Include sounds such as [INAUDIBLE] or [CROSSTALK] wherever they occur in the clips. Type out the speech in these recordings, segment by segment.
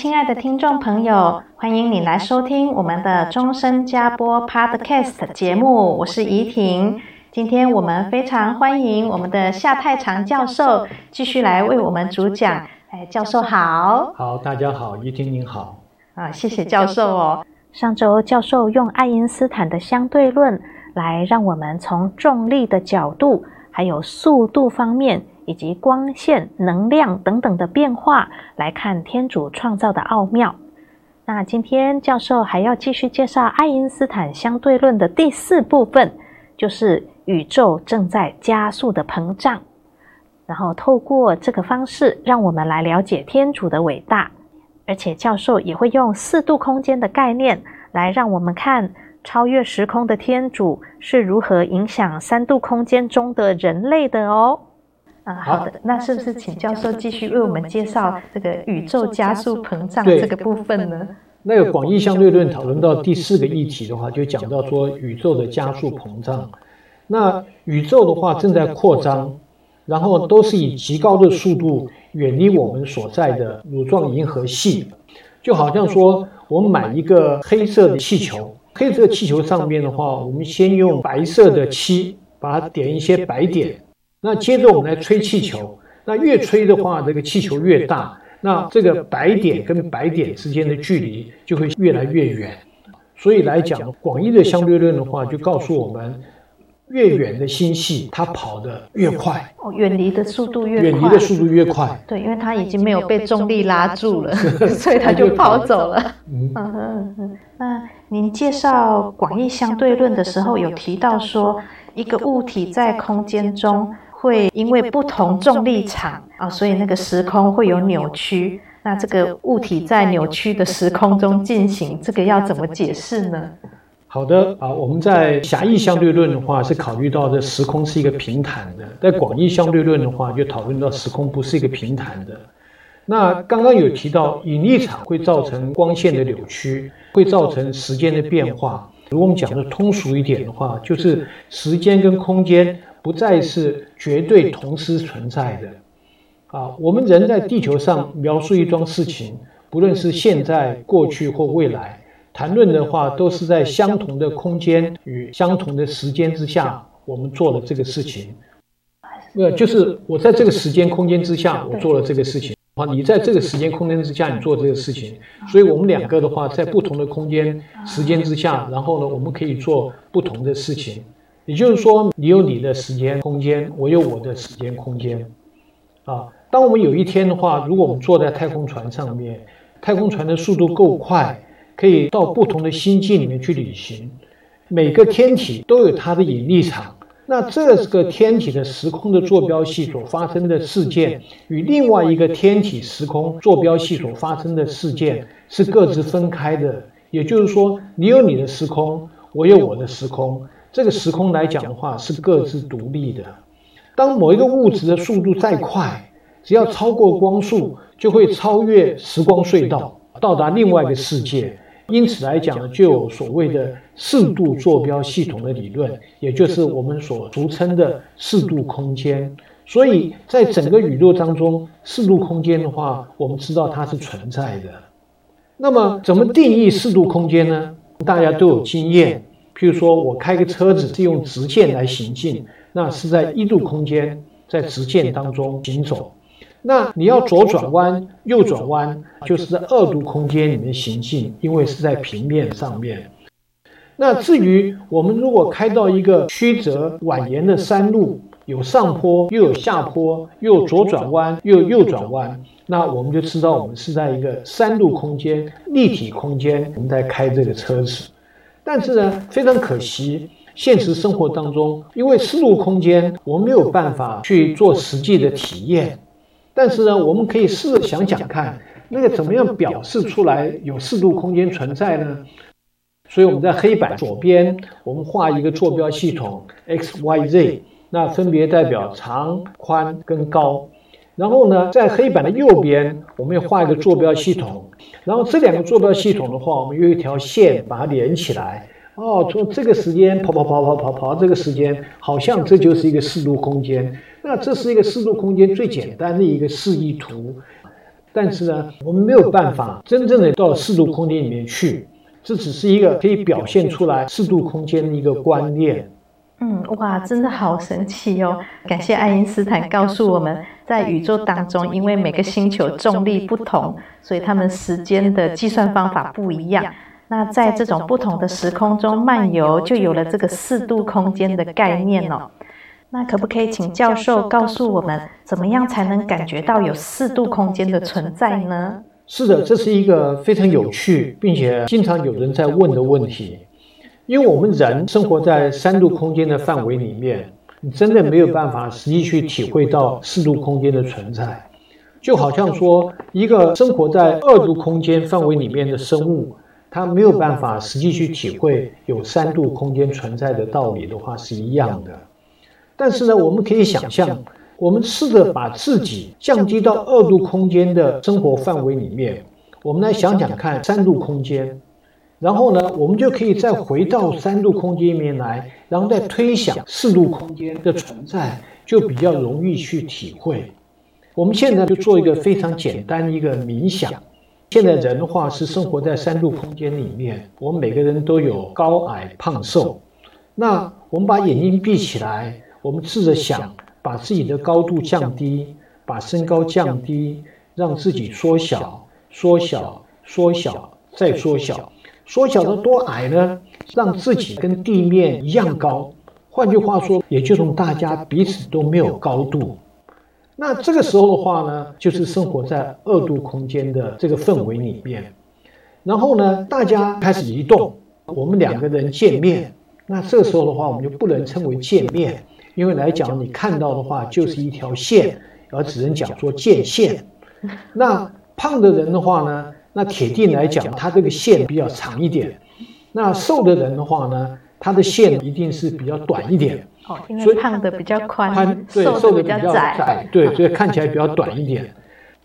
亲爱的听众朋友，欢迎你来收听我们的终身加播 Podcast 节目，我是怡婷。今天我们非常欢迎我们的夏太长教授继续来为我们主讲。哎，教授好。好，大家好，怡婷您好。啊，谢谢教授哦。上周教授用爱因斯坦的相对论来让我们从重力的角度还有速度方面。以及光线、能量等等的变化来看天主创造的奥妙。那今天教授还要继续介绍爱因斯坦相对论的第四部分，就是宇宙正在加速的膨胀。然后透过这个方式，让我们来了解天主的伟大。而且教授也会用四度空间的概念来让我们看超越时空的天主是如何影响三度空间中的人类的哦。啊，好的，那是不是请教授继续为我们介绍这个宇宙加速膨胀这个部分呢？那个广义相对论讨论到第四个议题的话，就讲到说宇宙的加速膨胀。那宇宙的话正在扩张，然后都是以极高的速度远离我们所在的乳状银河系，就好像说我们买一个黑色的气球，黑色气球上面的话，我们先用白色的漆把它点一些白点。那接着我们来吹气球，那越吹的话，这个气球越大，那这个白点跟白点之间的距离就会越来越远。所以来讲，广义的相对论的话，就告诉我们，越远的星系它跑得越快，哦，远离的速度越远离的速度越快。对，因为它已经没有被重力拉住了，[LAUGHS] 所以 [LAUGHS] 它就跑走了。嗯嗯嗯。那您介绍广义相对论的时候，有提到说，一个物体在空间中。会因为不同重力场啊，所以那个时空会有扭曲。那这个物体在扭曲的时空中进行，这个要怎么解释呢？好的啊，我们在狭义相对论的话是考虑到这时空是一个平坦的，在广义相对论的话就讨论到时空不是一个平坦的。那刚刚有提到引力场会造成光线的扭曲，会造成时间的变化。如果我们讲的通俗一点的话，就是时间跟空间。不再是绝对同时存在的啊！我们人在地球上描述一桩事情，不论是现在、过去或未来，谈论的话都是在相同的空间与相同的时间之下，我们做了这个事情。呃，就是我在这个时间空间之下，我做了这个事情啊！你在这个时间空间之下，你做这个事情，所以我们两个的话，在不同的空间时间之下，然后呢，我们可以做不同的事情。也就是说，你有你的时间空间，我有我的时间空间，啊，当我们有一天的话，如果我们坐在太空船上面，太空船的速度够快，可以到不同的星际里面去旅行，每个天体都有它的引力场，那这个天体的时空的坐标系所发生的事件，与另外一个天体时空坐标系所发生的事件是各自分开的。也就是说，你有你的时空，我有我的时空。这个时空来讲的话，是各自独立的。当某一个物质的速度再快，只要超过光速，就会超越时光隧道，到达另外一个世界。因此来讲呢，就有所谓的四度坐标系统的理论，也就是我们所俗称的四度空间。所以在整个宇宙当中，四度空间的话，我们知道它是存在的。那么，怎么定义四度空间呢？大家都有经验。譬如说，我开个车子是用直线来行进，那是在一度空间，在直线当中行走。那你要左转弯、右转弯，就是在二度空间里面行进，因为是在平面上面。那至于我们如果开到一个曲折蜿蜒的山路，有上坡又有下坡，又有左转弯又有右转弯，那我们就知道我们是在一个三度空间、立体空间，我们在开这个车子。但是呢，非常可惜，现实生活当中，因为四度空间，我们没有办法去做实际的体验。但是呢，我们可以试着想想看，那个怎么样表示出来有四度空间存在呢？所以我们在黑板左边，我们画一个坐标系统 x、y、z。那分别代表长、宽跟高，然后呢，在黑板的右边，我们要画一个坐标系统，然后这两个坐标系统的话，我们用一条线把它连起来。哦，从这个时间跑跑跑跑跑跑到这个时间，好像这就是一个四度空间。那这是一个四度空间最简单的一个示意图，但是呢，我们没有办法真正的到四度空间里面去，这只是一个可以表现出来四度空间的一个观念。嗯，哇，真的好神奇哦！感谢爱因斯坦告诉我们，在宇宙当中，因为每个星球重力不同，所以他们时间的计算方法不一样。那在这种不同的时空中漫游，就有了这个四度空间的概念哦。那可不可以请教授告诉我们，怎么样才能感觉到有四度空间的存在呢？是的，这是一个非常有趣，并且经常有人在问的问题。因为我们人生活在三度空间的范围里面，你真的没有办法实际去体会到四度空间的存在。就好像说，一个生活在二度空间范围里面的生物，它没有办法实际去体会有三度空间存在的道理的话，是一样的。但是呢，我们可以想象，我们试着把自己降低到二度空间的生活范围里面，我们来想想看三度空间。然后呢，我们就可以再回到三度空间里面来，然后再推想四度空间的存在，就比较容易去体会。我们现在就做一个非常简单的一个冥想。现在人的话是生活在三度空间里面，我们每个人都有高矮胖瘦。那我们把眼睛闭起来，我们试着想把自己的高度降低，把身高降低，让自己缩小、缩小、缩小，再缩小。缩小到多矮呢？让自己跟地面一样高。换句话说，也就是大家彼此都没有高度。那这个时候的话呢，就是生活在二度空间的这个氛围里面。然后呢，大家开始移动，我们两个人见面。那这个时候的话，我们就不能称为见面，因为来讲你看到的话就是一条线，而只能讲说见线。那胖的人的话呢？那铁定来讲，它这个线比较长一点。那瘦的人的话呢，他的线一定是比较短一点。哦，因为胖的比较宽，对，瘦的比较窄，对，所以看起来比较短一点。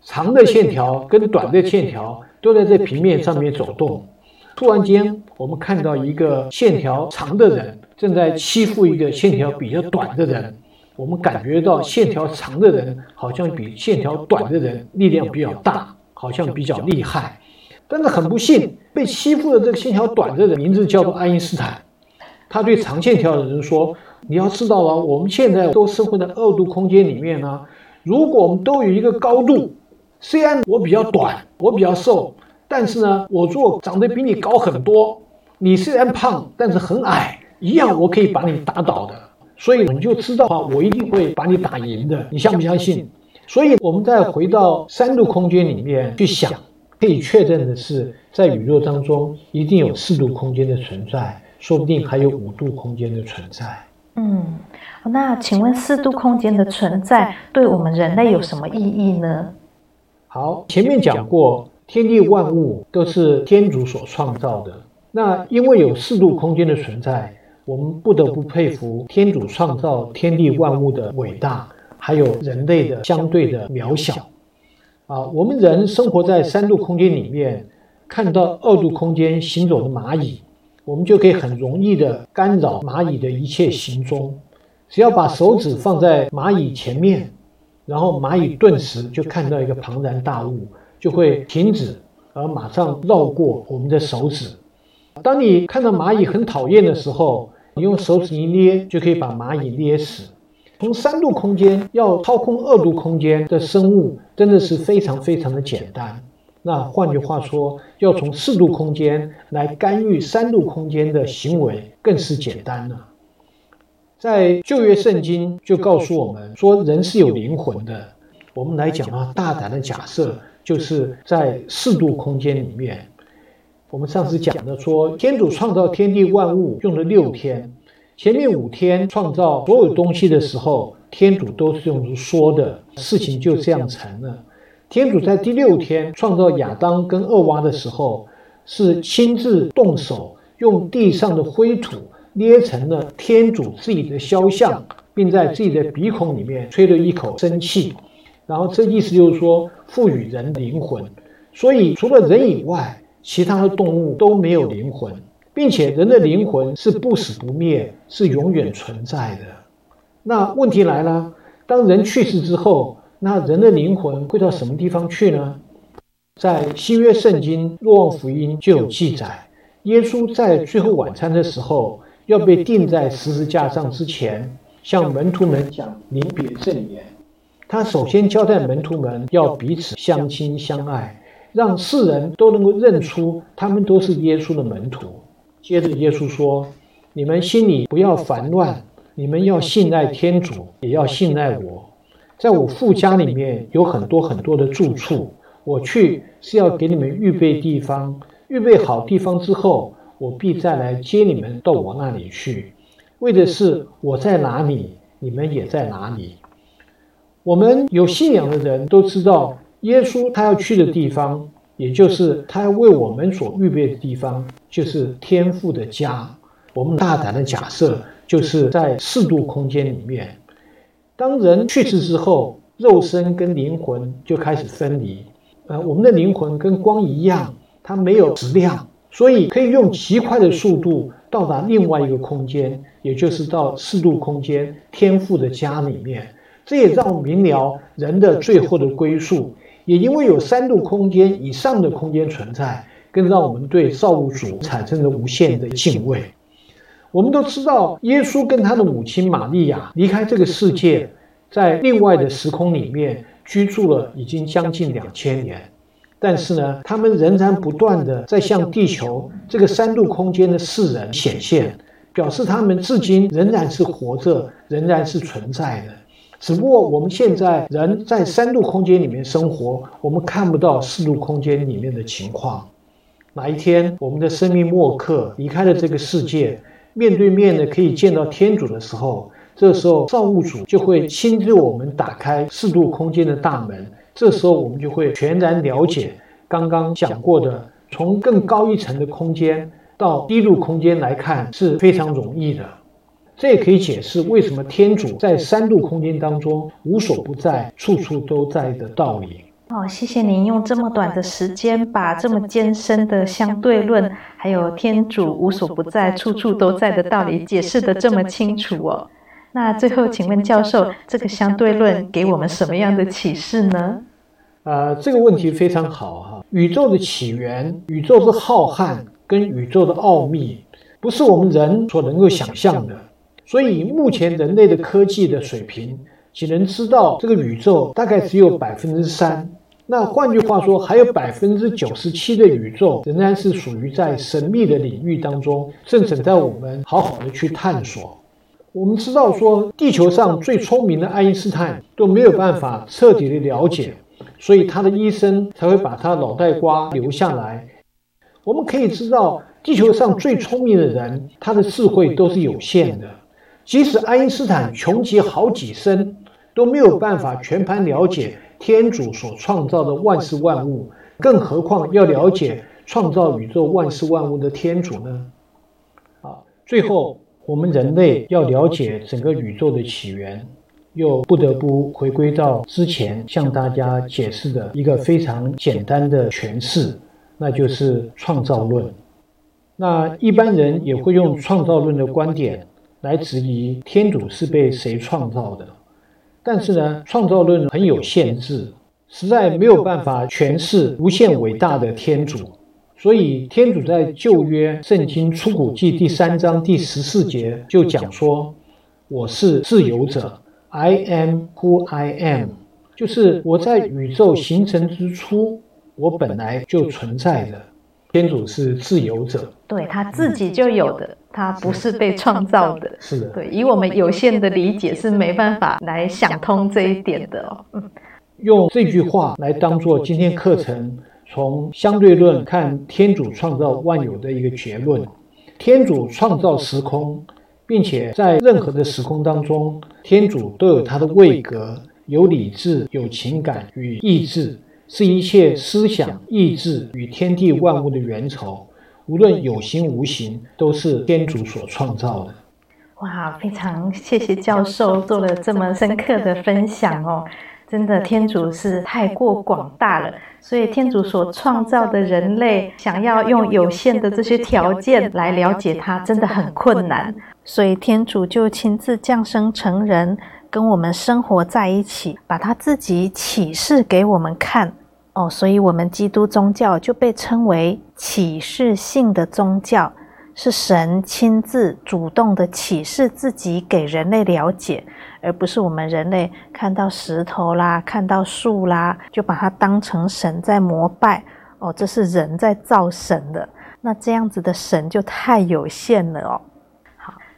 长的线条跟短的线条都在这平面上面走动。突然间，我们看到一个线条长的人正在欺负一个线条比较短的人。我们感觉到线条长的人好像比线条短的人力量比较大。好像比较厉害，但是很不幸，被欺负的这个线条短的人名字叫做爱因斯坦。他对长线条的人说：“你要知道啊，我们现在都生活在二度空间里面呢。如果我们都有一个高度，虽然我比较短，我比较瘦，但是呢，我如果长得比你高很多，你虽然胖，但是很矮，一样我可以把你打倒的。所以你就知道啊，我一定会把你打赢的。你相不相信？”所以，我们再回到三度空间里面去想，可以确认的是，在宇宙当中一定有四度空间的存在，说不定还有五度空间的存在。嗯，那请问四度空间的存在对我们人类有什么意义呢？好，前面讲过，天地万物都是天主所创造的。那因为有四度空间的存在，我们不得不佩服天主创造天地万物的伟大。还有人类的相对的渺小啊！我们人生活在三度空间里面，看到二度空间行走的蚂蚁，我们就可以很容易的干扰蚂蚁的一切行踪。只要把手指放在蚂蚁前面，然后蚂蚁顿时就看到一个庞然大物，就会停止，而马上绕过我们的手指。当你看到蚂蚁很讨厌的时候，你用手指一捏，就可以把蚂蚁捏死。从三度空间要操控二度空间的生物，真的是非常非常的简单。那换句话说，要从四度空间来干预三度空间的行为，更是简单了。在旧约圣经就告诉我们说，人是有灵魂的。我们来讲啊，大胆的假设，就是在四度空间里面，我们上次讲的说，天主创造天地万物用了六天，前面五天创造所有东西的时候，天主都是用说的，事情就这样成了。天主在第六天创造亚当跟厄娃的时候，是亲自动手，用地上的灰土捏成了天主自己的肖像，并在自己的鼻孔里面吹了一口生气，然后这意思就是说赋予人灵魂。所以除了人以外，其他的动物都没有灵魂，并且人的灵魂是不死不灭，是永远存在的。那问题来了，当人去世之后，那人的灵魂会到什么地方去呢？在新约圣经《若望福音》就有记载，耶稣在最后晚餐的时候要被钉在十字架上之前，向门徒们讲临别赠言。他首先交代门徒们要彼此相亲相爱，让世人都能够认出他们都是耶稣的门徒。接着耶稣说：“你们心里不要烦乱，你们要信赖天主，也要信赖我。”在我父家里面有很多很多的住处，我去是要给你们预备地方，预备好地方之后，我必再来接你们到我那里去，为的是我在哪里，你们也在哪里。我们有信仰的人都知道，耶稣他要去的地方，也就是他要为我们所预备的地方，就是天父的家。我们大胆的假设，就是在四度空间里面。当人去世之后，肉身跟灵魂就开始分离。呃，我们的灵魂跟光一样，它没有质量，所以可以用极快的速度到达另外一个空间，也就是到四度空间天父的家里面。这也让我们明了人的最后的归宿。也因为有三度空间以上的空间存在，更让我们对造物主产生了无限的敬畏。我们都知道，耶稣跟他的母亲玛利亚离开这个世界，在另外的时空里面居住了已经将近两千年。但是呢，他们仍然不断地在向地球这个三度空间的世人显现，表示他们至今仍然是活着，仍然是存在的。只不过我们现在人在三度空间里面生活，我们看不到四度空间里面的情况。哪一天我们的生命末刻离开了这个世界，面对面的可以见到天主的时候，这时候造物主就会亲自我们打开四度空间的大门。这时候我们就会全然了解刚刚讲过的，从更高一层的空间到低度空间来看是非常容易的。这也可以解释为什么天主在三度空间当中无所不在、处处都在的道理。哦，谢谢您用这么短的时间，把这么艰深的相对论，还有天主无所不在、处处都在的道理解释得这么清楚哦。那最后，请问教授，这个相对论给我们什么样的启示呢？呃，这个问题非常好哈。宇宙的起源、宇宙的浩瀚跟宇宙的奥秘，不是我们人所能够想象的。所以，目前人类的科技的水平，只能知道这个宇宙大概只有百分之三。那换句话说，还有百分之九十七的宇宙仍然是属于在神秘的领域当中，正等待我们好好的去探索。我们知道说，地球上最聪明的爱因斯坦都没有办法彻底的了解，所以他的医生才会把他脑袋瓜留下来。我们可以知道，地球上最聪明的人，他的智慧都是有限的。即使爱因斯坦穷极好几生，都没有办法全盘了解。天主所创造的万事万物，更何况要了解创造宇宙万事万物的天主呢？啊，最后我们人类要了解整个宇宙的起源，又不得不回归到之前向大家解释的一个非常简单的诠释，那就是创造论。那一般人也会用创造论的观点来质疑天主是被谁创造的。但是呢，创造论很有限制，实在没有办法诠释无限伟大的天主。所以，天主在旧约圣经出谷记第三章第十四节就讲说：“我是自由者，I am who I am。”就是我在宇宙形成之初，我本来就存在的。天主是自由者，对，他自己就有的，他不是被创造的。是的，对，以我们有限的理解是没办法来想通这一点的哦。嗯，用这句话来当做今天课程从相对论看天主创造万有的一个结论。天主创造时空，并且在任何的时空当中，天主都有他的位格，有理智、有情感与意志。是一切思想、意志与天地万物的源头，无论有形无形，都是天主所创造的。哇，非常谢谢教授做了这么深刻的分享哦！真的，天主是太过广大了，所以天主所创造的人类，想要用有限的这些条件来了解他，真的很困难。所以天主就亲自降生成人。跟我们生活在一起，把他自己启示给我们看哦，所以，我们基督宗教就被称为启示性的宗教，是神亲自主动的启示自己给人类了解，而不是我们人类看到石头啦、看到树啦，就把它当成神在膜拜哦，这是人在造神的，那这样子的神就太有限了哦。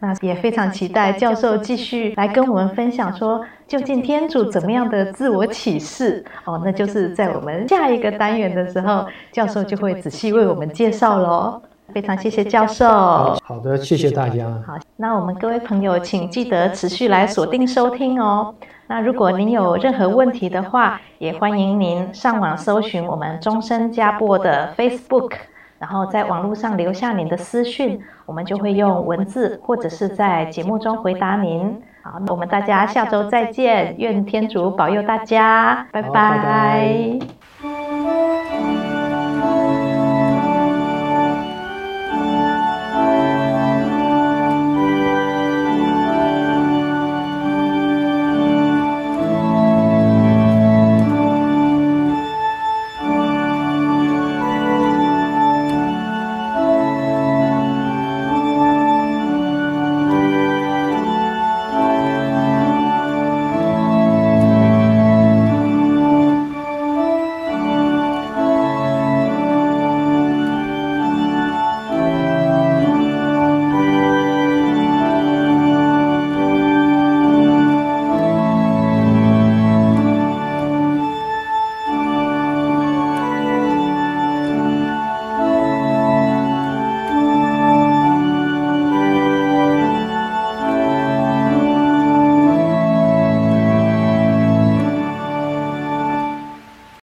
那也非常期待教授继续来跟我们分享，说究竟天主怎么样的自我启示哦，那就是在我们下一个单元的时候，教授就会仔细为我们介绍喽。非常谢谢教授。好的，谢谢大家。好，那我们各位朋友，请记得持续来锁定收听哦。那如果您有任何问题的话，也欢迎您上网搜寻我们终身加播的 Facebook。然后在网络上留下您的私讯，我们就会用文字或者是在节目中回答您。好，那我们大家下周再见，愿天主保佑大家，拜拜。拜拜。